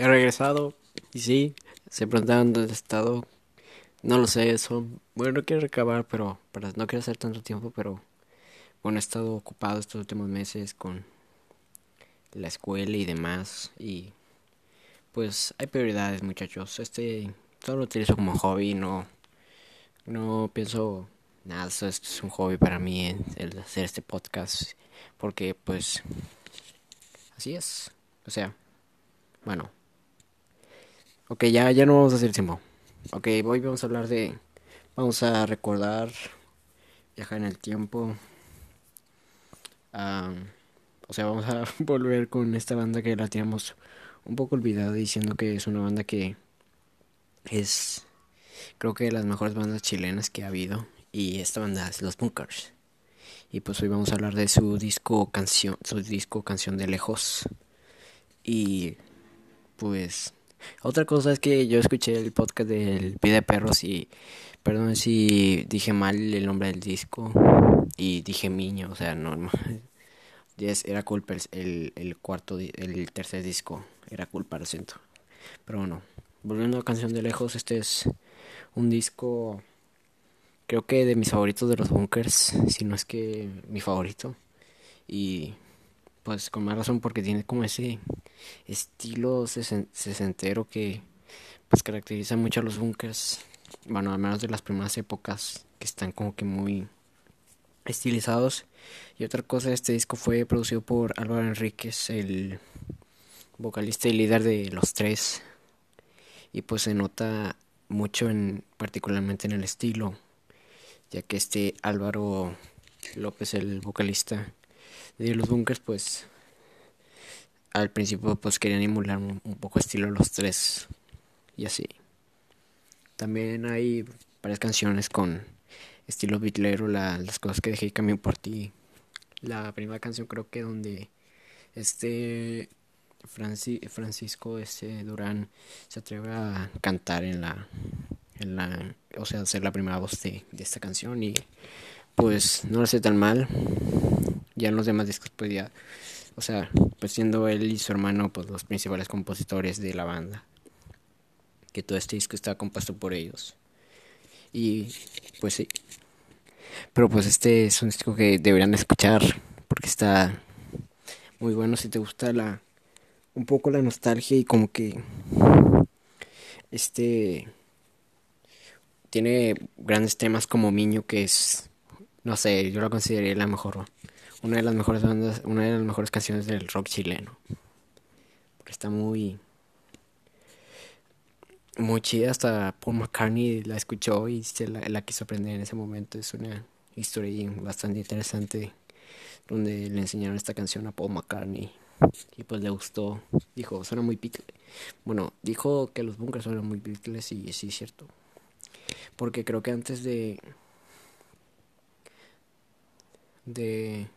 he regresado y sí, se preguntaron dónde he estado. No lo sé, eso. Bueno, no quiero recabar, pero para, no quiero hacer tanto tiempo, pero bueno, he estado ocupado estos últimos meses con la escuela y demás. Y pues hay prioridades, muchachos. Este solo lo utilizo como hobby, no, no pienso nada, esto es un hobby para mí el hacer este podcast. Porque pues así es. O sea, bueno. Ok, ya, ya no vamos a hacer tiempo. Ok, hoy vamos a hablar de... Vamos a recordar, viajar en el tiempo. o sea, vamos a volver con esta banda que la teníamos un poco olvidada diciendo que es una banda que es creo que de las mejores bandas chilenas que ha habido y esta banda es Los Bunkers. Y pues hoy vamos a hablar de su disco canción, su disco canción de lejos. Y pues otra cosa es que yo escuché el podcast del Pide Perros y perdón si dije mal el nombre del disco y dije Miño, o sea, no yes, era culpa el, el cuarto el tercer disco, era culpa, lo siento. Pero bueno, volviendo a Canción de Lejos, este es un disco creo que de mis favoritos de los bunkers, si no es que mi favorito. Y pues con más razón porque tiene como ese estilo sesentero que pues caracteriza mucho a los bunkers. Bueno, al menos de las primeras épocas que están como que muy estilizados. Y otra cosa, este disco fue producido por Álvaro Enríquez, el vocalista y líder de Los Tres. Y pues se nota mucho en particularmente en el estilo ya que este Álvaro López, el vocalista de los bunkers, pues al principio pues querían emular un, poco estilo los tres y así. También hay varias canciones con estilo bitlero, las cosas que dejé y por ti. La primera canción creo que donde este Francisco este Durán se atreve a cantar en la en la, o sea, ser la primera voz de, esta canción y pues no lo sé tan mal. Ya en los demás discos pues ya, o sea, pues siendo él y su hermano pues los principales compositores de la banda. Que todo este disco está compuesto por ellos. Y pues sí. Pero pues este es un disco que deberían escuchar porque está muy bueno si te gusta la un poco la nostalgia y como que este tiene grandes temas como Miño, que es, no sé, yo lo consideraría la mejor, una de las mejores bandas, una de las mejores canciones del rock chileno. Porque está muy, muy chida, hasta Paul McCartney la escuchó y se la, quiso aprender en ese momento. Es una historia bastante interesante donde le enseñaron esta canción a Paul McCartney y pues le gustó. Dijo, suena muy Beatles. Bueno, dijo que los bunkers suenan muy Beatles y sí es cierto. Porque creo que antes de. de.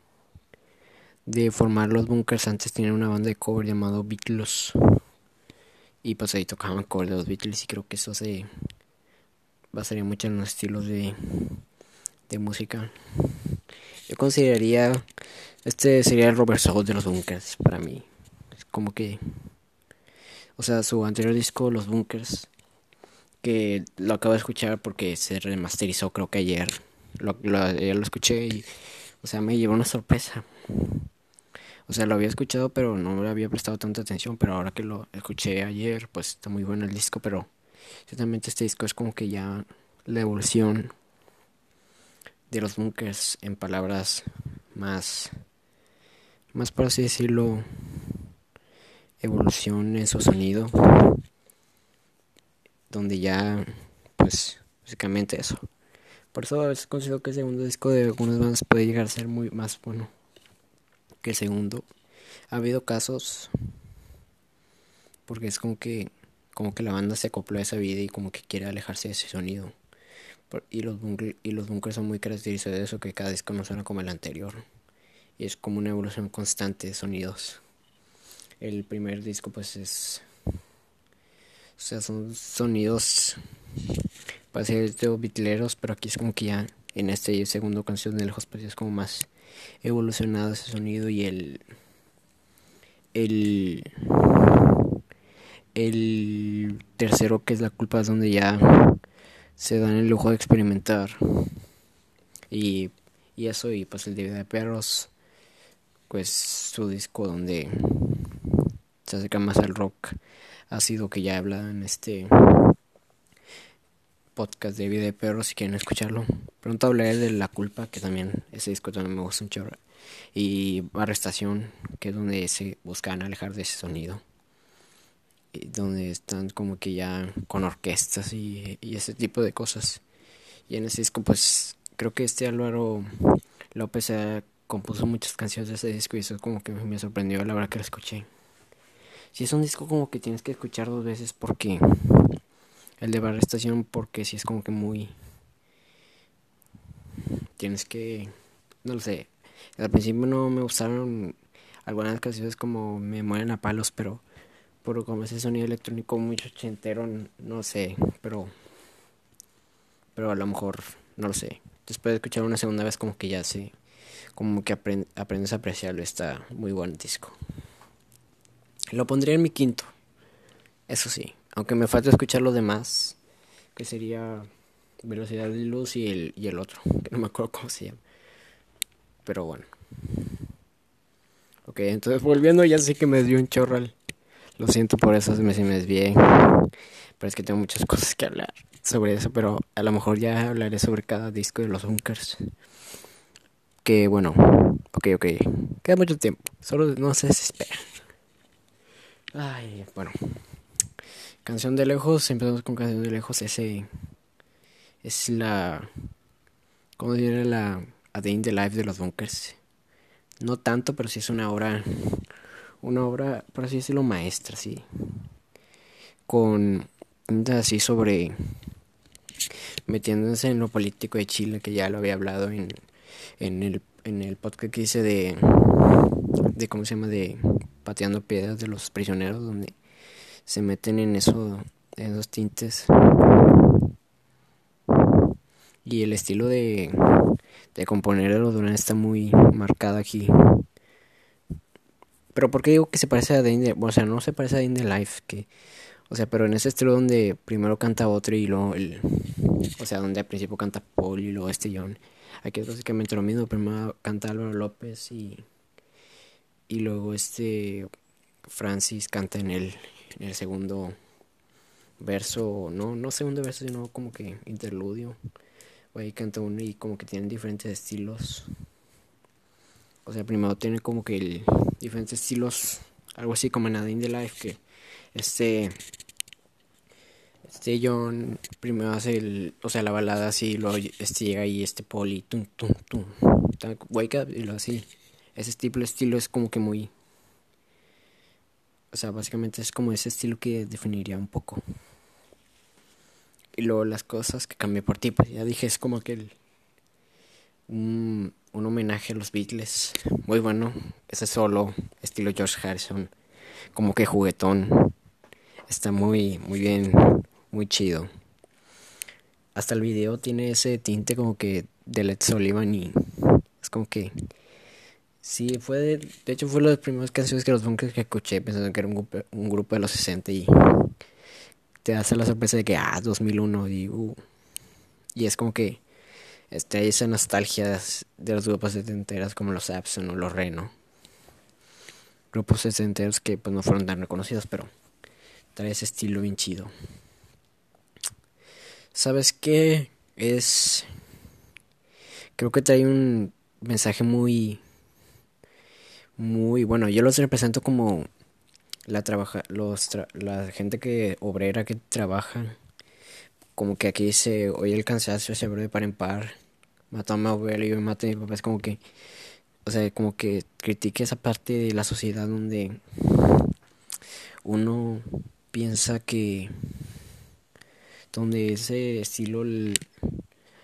De formar los bunkers, antes tenían una banda de cover llamado Beatles. Y pues ahí tocaban cover de los Beatles y creo que eso se basaría mucho en los estilos de, de música. Yo consideraría. Este sería el Robert Soul de los bunkers para mí. Es como que. O sea, su anterior disco, Los Bunkers, que lo acabo de escuchar porque se remasterizó creo que ayer. Lo, lo, lo escuché y, o sea, me llevó una sorpresa. O sea, lo había escuchado, pero no le había prestado tanta atención. Pero ahora que lo escuché ayer, pues está muy bueno el disco. Pero ciertamente este disco es como que ya la evolución de los bunkers en palabras más, más por así decirlo, evolución en su sonido donde ya, pues, básicamente eso. Por eso a veces considero que el segundo disco de algunas bandas puede llegar a ser muy más bueno que el segundo. Ha habido casos porque es como que como que la banda se acopló a esa vida y como que quiere alejarse de ese sonido. Y los, bunkers, y los son muy característicos de eso, que cada disco no suena como el anterior. Y es como una evolución constante de sonidos. El primer disco pues es o sea, son sonidos de bitleros, pero aquí es como que ya en este segundo canción de lejos pues es como más evolucionado ese sonido y el el el tercero que es la culpa es donde ya se dan el lujo de experimentar. Y, y eso y pues el DVD de perros pues su disco donde se acerca más al rock ha sido que ya habla en este podcast de Vida de Perros si quieren escucharlo. Pronto hablaré de La Culpa, que también ese disco también me gusta un chorro. Y Arrestación, que es donde se buscan alejar de ese sonido. Y donde están como que ya con orquestas y, ese tipo de cosas. Y en ese disco pues creo que este Álvaro López compuso muchas canciones de ese disco y eso como que me sorprendió la verdad que lo escuché. Si es un disco como que tienes que escuchar dos veces porque el de Barra Estación porque si es como que muy tienes que no lo sé al principio no me gustaron algunas canciones como me mueren a palos pero por como ese sonido electrónico muy ochentero no sé pero pero a lo mejor no lo sé. Después de escuchar una segunda vez como que ya sé como que aprendes a apreciarlo está muy buen disco. Lo pondría en mi quinto eso sí aunque me falta escuchar lo demás, que sería velocidad de luz y el, y el otro, que no me acuerdo cómo se llama. Pero bueno. Ok, entonces volviendo, ya sé que me dio un chorral. Lo siento por eso, me, si me desvié. Pero es que tengo muchas cosas que hablar sobre eso, pero a lo mejor ya hablaré sobre cada disco de los Bunkers. Que bueno, ok, ok. Queda mucho tiempo, solo no se desespera. Ay, bueno. Canción de lejos, empezamos con Canción de lejos, ese es la, ¿cómo diría la A Day in the Life de los Bunkers? No tanto, pero sí es una obra, una obra, por así decirlo, maestra, sí. Con, así sobre, metiéndose en lo político de Chile, que ya lo había hablado en, en, el, en el podcast que hice de, de, ¿cómo se llama? De Pateando Piedras de los Prisioneros, donde se meten en eso, esos tintes. Y el estilo de, de componer de los está muy marcado aquí. Pero ¿por qué digo que se parece a Day O sea, no se parece a Day Life, que... O sea, pero en ese estilo donde primero canta otro y luego el... O sea, donde al principio canta Paul y luego este John. Aquí es básicamente lo mismo. Primero canta Álvaro López y... Y luego este... Francis canta en el, en el segundo verso, no, no segundo verso, sino como que interludio. Ahí canta uno y como que tienen diferentes estilos. O sea, primero tiene como que el, diferentes estilos, algo así como en A the Life, que este, este John primero hace el, o sea, la balada así, luego este llega ahí este poli, tum, tum, tum, wake up, y lo así. Ese estilo, estilo es como que muy, o sea, básicamente es como ese estilo que definiría un poco. Y luego las cosas que cambié por ti, pues ya dije, es como que un, un homenaje a los Beatles. Muy bueno. Ese solo, estilo George Harrison. Como que juguetón. Está muy, muy bien, muy chido. Hasta el video tiene ese tinte como que de Led Sullivan y es como que Sí, fue de, de hecho fue una de las primeras canciones que los Bunkers que escuché pensando que era un grupo, un grupo de los 60 y te hace la sorpresa de que, ah, 2001 y, uh, y es como que este, esa nostalgia de los grupos setenteros como los Abson o los Reno. Grupos setenteros que pues no fueron tan reconocidos, pero trae ese estilo bien chido. ¿Sabes qué? Es... Creo que trae un mensaje muy muy bueno. Yo los represento como la trabaja, los la gente que obrera que trabaja. Como que aquí se oye el cansancio, se abre en par. Mató a mi abuelo y yo maté a mi papá. Es como que, o sea, como que critique esa parte de la sociedad donde uno piensa que, donde ese estilo,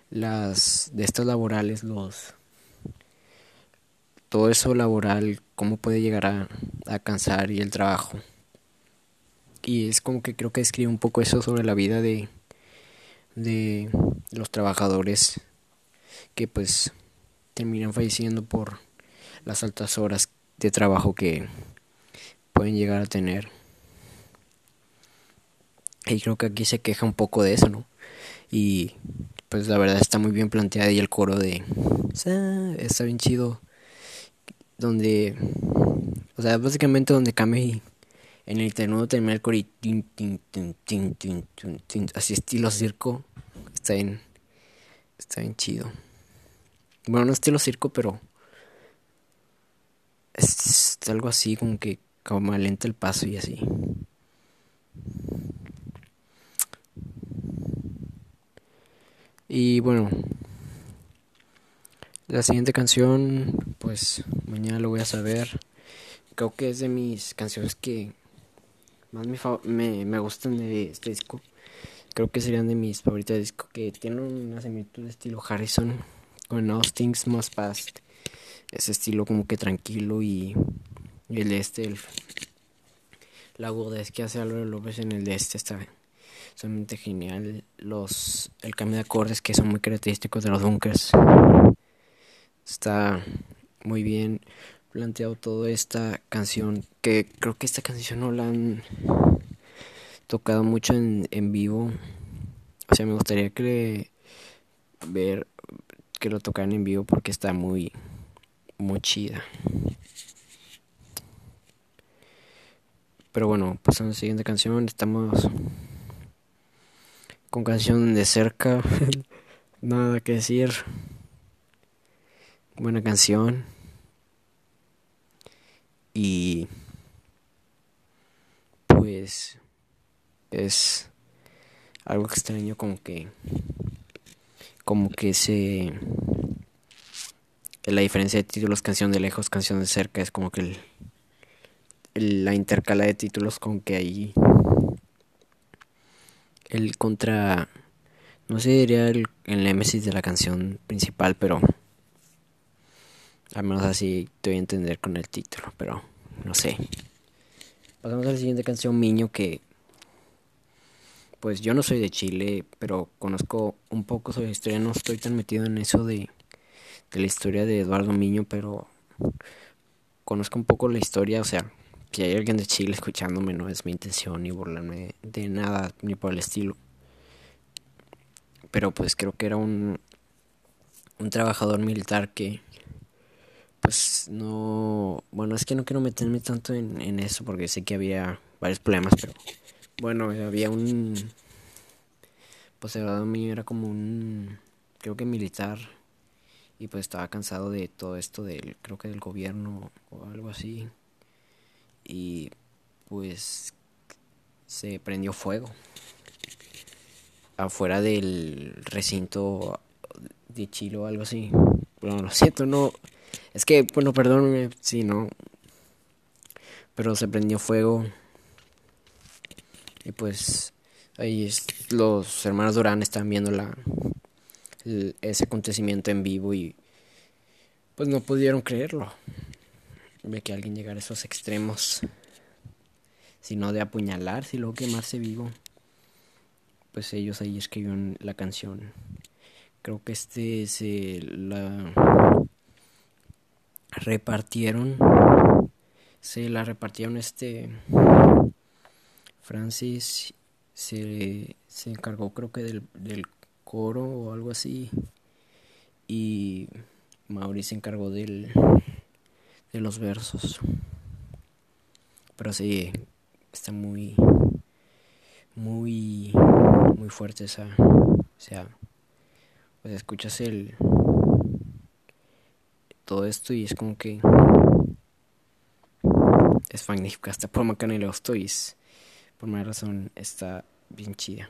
las de estos laborales, los todo eso laboral, cómo puede llegar a, a cansar y el trabajo. Y es como que creo que escribe un poco eso sobre la vida de, de los trabajadores que pues terminan falleciendo por las altas horas de trabajo que pueden llegar a tener. Y creo que aquí se queja un poco de eso, ¿no? Y pues la verdad está muy bien planteada y el coro de... Está bien chido. Donde... O sea, básicamente donde cambia en el internet termina el coro y... Así estilo circo. Está bien... Está bien chido. Bueno, no estilo circo, pero... Es algo así como que como lenta el paso y así. Y bueno, la siguiente canción, pues mañana lo voy a saber. Creo que es de mis canciones que más me, me, gustan de este disco. Creo que serían de mis favoritas de disco que tienen una similitud de estilo Harrison con All Things Must Past. Ese estilo como que tranquilo y, el de este, el, la agudez que hace Álvaro López en el de este está sumamente genial. Los, el cambio de acordes que son muy característicos de los bunkers. Está muy bien planteado toda esta canción. Que creo que esta canción no la han tocado mucho en, en vivo. O sea, me gustaría que ver que lo tocaran en vivo porque está muy muy chida. Pero bueno, pasando a la siguiente canción, estamos con canción de cerca. Nada que decir. Buena canción. Y pues es algo extraño como que como que se la diferencia de títulos canción de lejos canción de cerca es como que el, la intercala de títulos con que ahí el contra no sé diría el, el némesis de la canción principal pero al menos así te voy a entender con el título pero no sé. Pasamos a la siguiente canción Miño que pues yo no soy de Chile pero conozco un poco la historia. No estoy tan metido en eso de de la historia de Eduardo Miño pero conozco un poco la historia. O sea si hay alguien de Chile escuchándome, no es mi intención ni burlarme de nada ni por el estilo. Pero pues creo que era un, un trabajador militar que pues no bueno es que no quiero meterme tanto en, en eso porque sé que había varios problemas pero bueno había un pues Eduardo mío era como un creo que militar y pues estaba cansado de todo esto del creo que del gobierno o algo así y pues se prendió fuego afuera del recinto de Chile o algo así. Bueno, lo siento, no. Es que, bueno, perdóname si no. Pero se prendió fuego. Y pues ahí los hermanos Durán están viendo la, ese acontecimiento en vivo y pues no pudieron creerlo de que alguien llegara a esos extremos, sino de apuñalar, si luego quemarse vivo. Pues ellos ahí escribieron la canción. Creo que este se la repartieron. Se la repartieron este Francis se, se encargó creo que del, del coro o algo así y Mauricio se encargó del de los versos. Pero sí, está muy, muy, muy fuerte esa, o sea, pues escuchas el, todo esto y es como que es magnífica, hasta por Macana y los toys, por una razón está bien chida.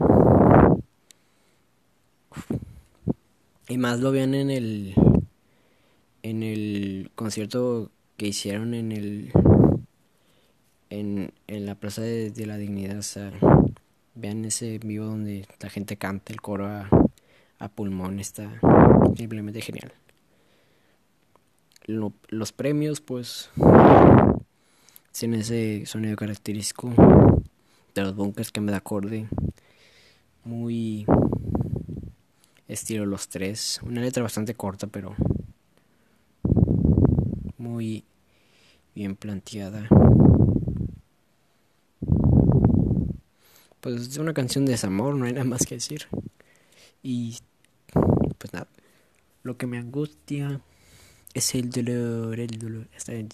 Y más lo vean en el en el concierto que hicieron en el en, en la plaza de, la dignidad o sea, vean ese vivo donde la gente canta el coro a pulmón está simplemente genial los premios pues tienen ese sonido característico de los bunkers que me da acorde muy estilo los tres una letra bastante corta pero muy bien planteada. pues es una canción de desamor, no hay nada más que decir. Y pues nada, lo que me angustia es el dolor, el dolor. Está bien,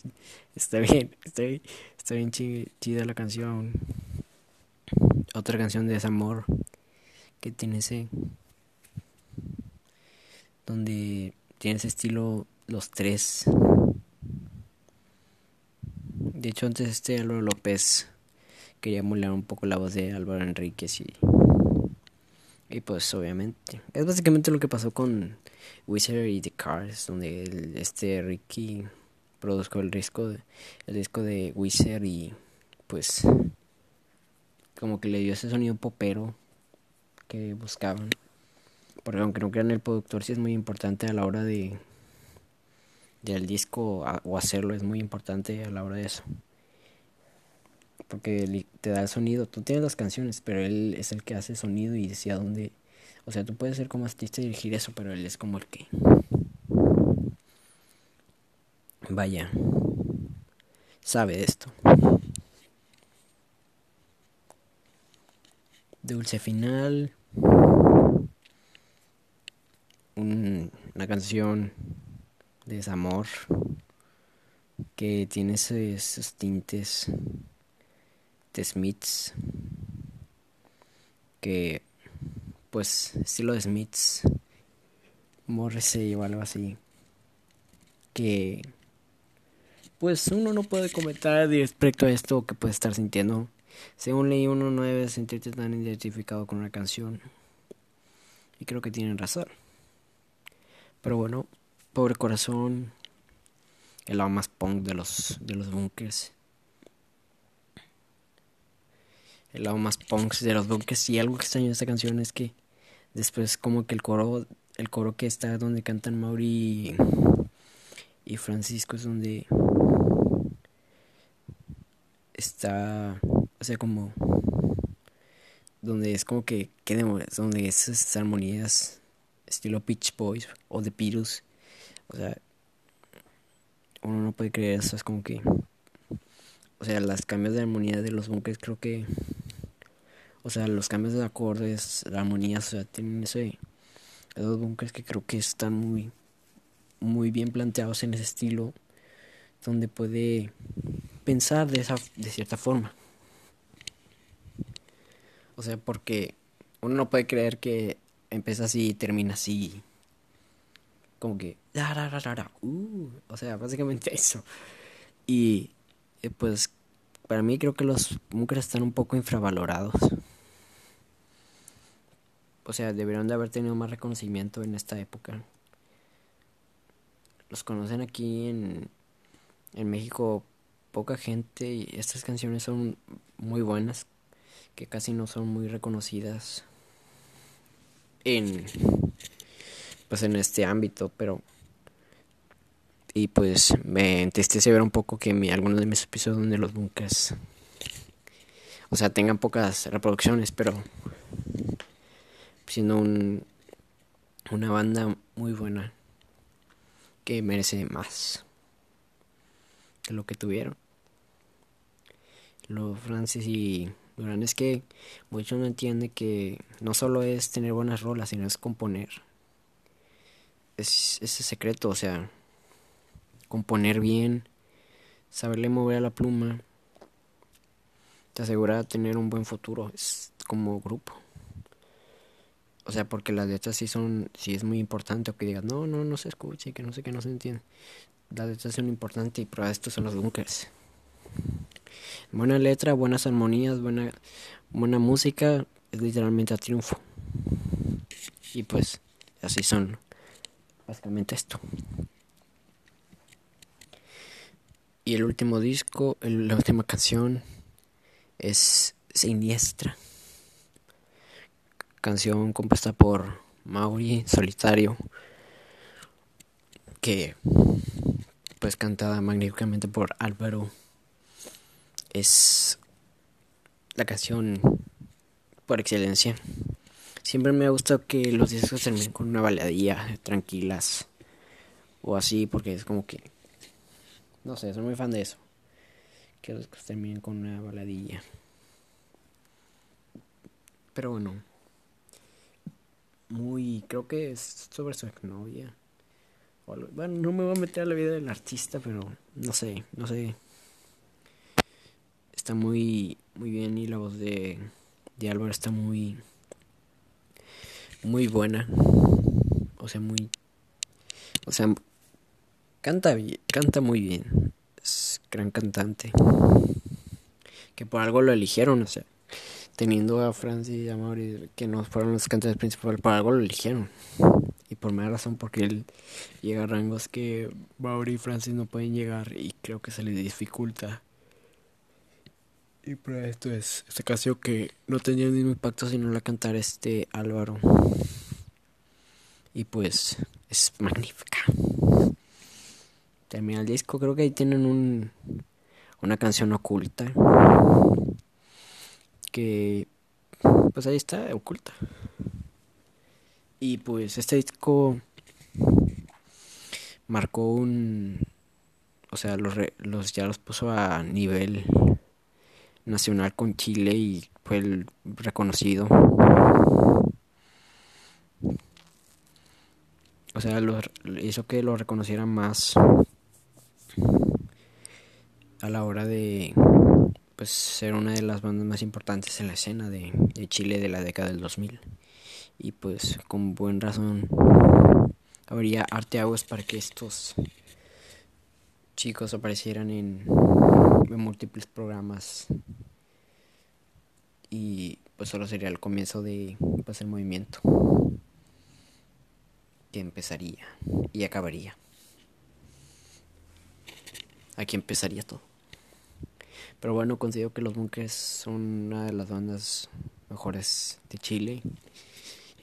está bien, está bien, está bien chida la canción. Otra canción de desamor que tiene ese donde tiene ese estilo los tres. De hecho, antes este Álvaro López quería emular un poco la voz de Álvaro Enríquez y. Y pues obviamente. Es básicamente lo que pasó con Wizard y The Cars, donde este Ricky produjo el disco, de, el disco de Wizard y pues como que le dio ese sonido popero que buscaban. Porque aunque no crean el productor sí es muy importante a la hora de del disco o hacerlo es muy importante a la hora de eso. Porque te da el sonido, tú tienes las canciones, pero él es el que hace el sonido y decía dónde, o sea, tú puedes ser como artista y dirigir eso, pero él es como el que vaya sabe de esto. Dulce final una canción de desamor que tiene esos, tintes Smiths que pues estilo de Smiths Morrissey o algo así que pues uno no puede comentar respecto a esto que puede estar sintiendo. Según leí uno no debe sentirte tan identificado con una canción. Y creo que tienen razón. Pero bueno, pobre corazón, el lado más punk de los, de los bunkers. El lado más punk de los bunkers. Y algo que extraño de esta canción es que después como que el coro, el coro que está donde cantan Mauri y, Francisco es donde está, o sea, como donde es como que donde esas armonías estilo Peach Boys o The Beatles. O sea, uno no puede creer eso, es como que... O sea, los cambios de armonía de los bunkers creo que... O sea, los cambios de acordes, la armonía, o sea, tienen ese... Esos bunkers que creo que están muy... Muy bien planteados en ese estilo. Donde puede pensar de, esa, de cierta forma. O sea, porque uno no puede creer que empieza así y termina así. Como que... Uh, o sea, básicamente eso. Y eh, pues para mí creo que los bunkers están un poco infravalorados. O sea, deberían de haber tenido más reconocimiento en esta época. Los conocen aquí en, en México poca gente y estas canciones son muy buenas, que casi no son muy reconocidas en pues en este ámbito, pero y pues me entristece ver un poco que mi, algunos de mis episodios de los bunkers o sea tengan pocas reproducciones, pero siendo un, una banda muy buena que merece más que lo que tuvieron. Los Francis y Durán es que muchos no entienden que no solo es tener buenas rolas, sino es componer. Es ese secreto, o sea, componer bien, saberle mover a la pluma, te asegura tener un buen futuro es como grupo. O sea, porque las letras sí son, sí es muy importante, o que digas, no, no, no se escuche, que no sé, que no se entiende. Las letras son importantes y prueba estos son los bunkers. Buena letra, buenas armonías, buena, buena música, es literalmente a triunfo. Y pues así son básicamente esto. Y el último disco, la última canción es Siniestra. Canción compuesta por Mauri Solitario. Que pues cantada magníficamente por Álvaro es la canción por excelencia. Siempre me ha gustado que los discos terminen con una baladilla tranquilas o así, porque es como que, no sé, soy muy fan de eso. Que los discos terminen con una baladilla. Pero bueno. Muy. Creo que es sobre su exnovia. Bueno, no me voy a meter a la vida del artista, pero no sé, no sé. Está muy, muy bien y la voz de, de Álvaro está muy, muy buena. O sea, muy, o sea, canta canta muy bien. Es gran cantante. Que por algo lo eligieron, o sea, teniendo a Francis y a Mauri, que no fueron los cantantes principales, por algo lo eligieron y por más razón porque él llega a rangos que Mauri y Francis no pueden llegar y creo que se le dificulta. Y por esto es esta canción que no tenía el mismo impacto si no la cantara este Álvaro. Y pues es magnífica. Termina el disco, creo que ahí tienen un, una canción oculta. Que pues ahí está oculta. Y pues este disco marcó un... O sea, los, los ya los puso a nivel nacional con Chile y fue el reconocido. O sea, hizo que lo reconocieran más a la hora de pues ser una de las bandas más importantes en la escena de, de Chile de la década del 2000 y pues con buen razón habría arte aguas para que estos chicos aparecieran en, múltiples programas. Y pues solo sería el comienzo de pues el movimiento que empezaría y acabaría. Aquí empezaría todo pero bueno considero que los bunkers son una de las bandas mejores de Chile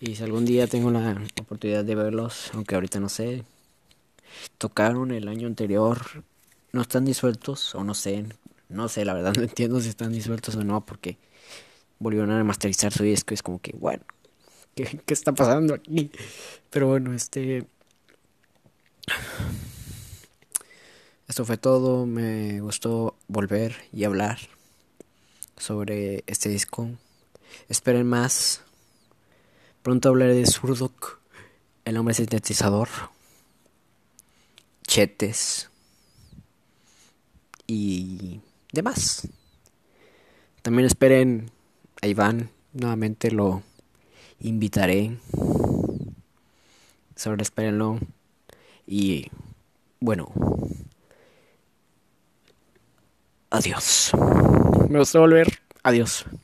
y si algún día tengo la oportunidad de verlos, aunque ahorita no sé, tocaron el año anterior, no están disueltos o no sé, no sé, la verdad no entiendo si están disueltos o no, porque volvieron a masterizar su disco es como que, bueno, ¿qué, qué está pasando aquí? Pero bueno, este... Esto fue todo, me gustó volver y hablar sobre este disco. Esperen más. Pronto hablaré de Surdok, el hombre sintetizador, Chetes y demás. También esperen a Iván, nuevamente lo invitaré. Solo espérenlo. Y bueno, adiós. Me gusta volver. Adiós.